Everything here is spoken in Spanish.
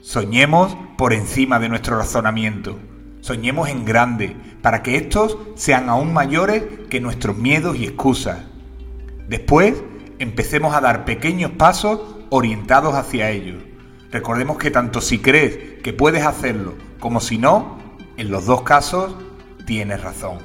Soñemos por encima de nuestro razonamiento. Soñemos en grande, para que estos sean aún mayores que nuestros miedos y excusas. Después, empecemos a dar pequeños pasos orientados hacia ellos. Recordemos que tanto si crees que puedes hacerlo como si no, en los dos casos tienes razón.